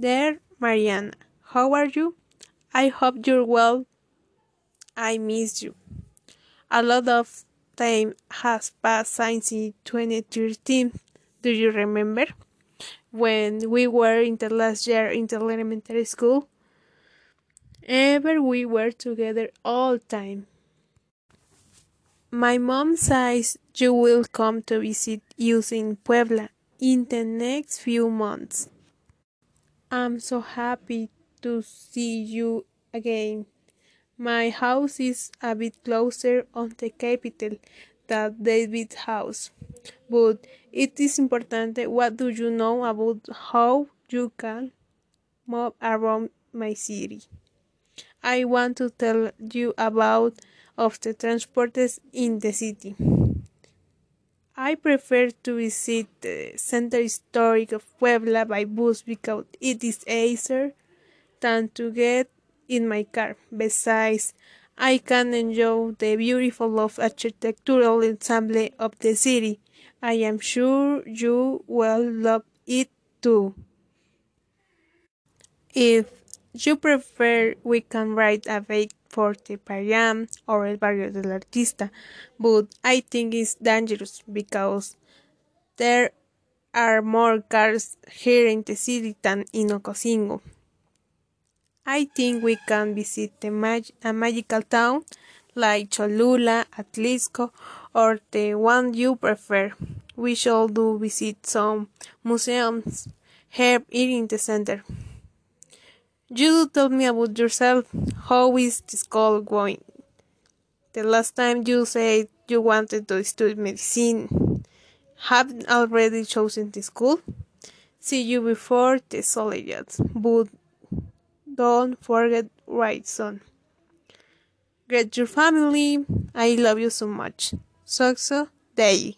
Dear Mariana, how are you? I hope you're well. I miss you. A lot of time has passed since 2013. Do you remember? When we were in the last year in the elementary school? Ever we were together all time. My mom says you will come to visit us in Puebla in the next few months. I'm so happy to see you again. My house is a bit closer on the capital than David's house, but it is important. What do you know about how you can move around my city? I want to tell you about of the transports in the city. I prefer to visit the center historic of Puebla by bus because it is easier than to get in my car. Besides, I can enjoy the beautiful of architectural ensemble of the city. I am sure you will love it too. If you prefer, we can ride a bike for the Parián or El Barrio del Artista, but I think it's dangerous because there are more cars here in the city than in Ocosingo. I think we can visit mag a magical town like Cholula, Atlixco, or the one you prefer. We shall do visit some museums here in the center. You tell me about yourself. How is the school going? The last time you said you wanted to study medicine. Have already chosen the school? See you before the soldiers, but don't forget right son. Greet your family. I love you so much. So so day.